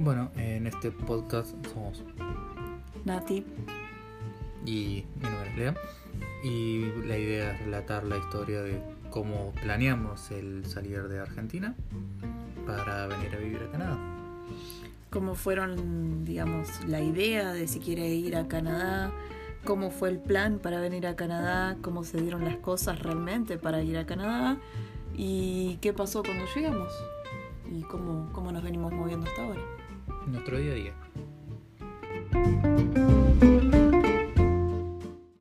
Bueno, en este podcast somos Nati. y mi nombre es Lea. Y la idea es relatar la historia de cómo planeamos el salir de Argentina para venir a vivir a Canadá. ¿Cómo fueron, digamos, la idea de si quiere ir a Canadá? ¿Cómo fue el plan para venir a Canadá? ¿Cómo se dieron las cosas realmente para ir a Canadá? ¿Y qué pasó cuando llegamos? ¿Y cómo, cómo nos venimos moviendo hasta ahora? Nuestro día a día.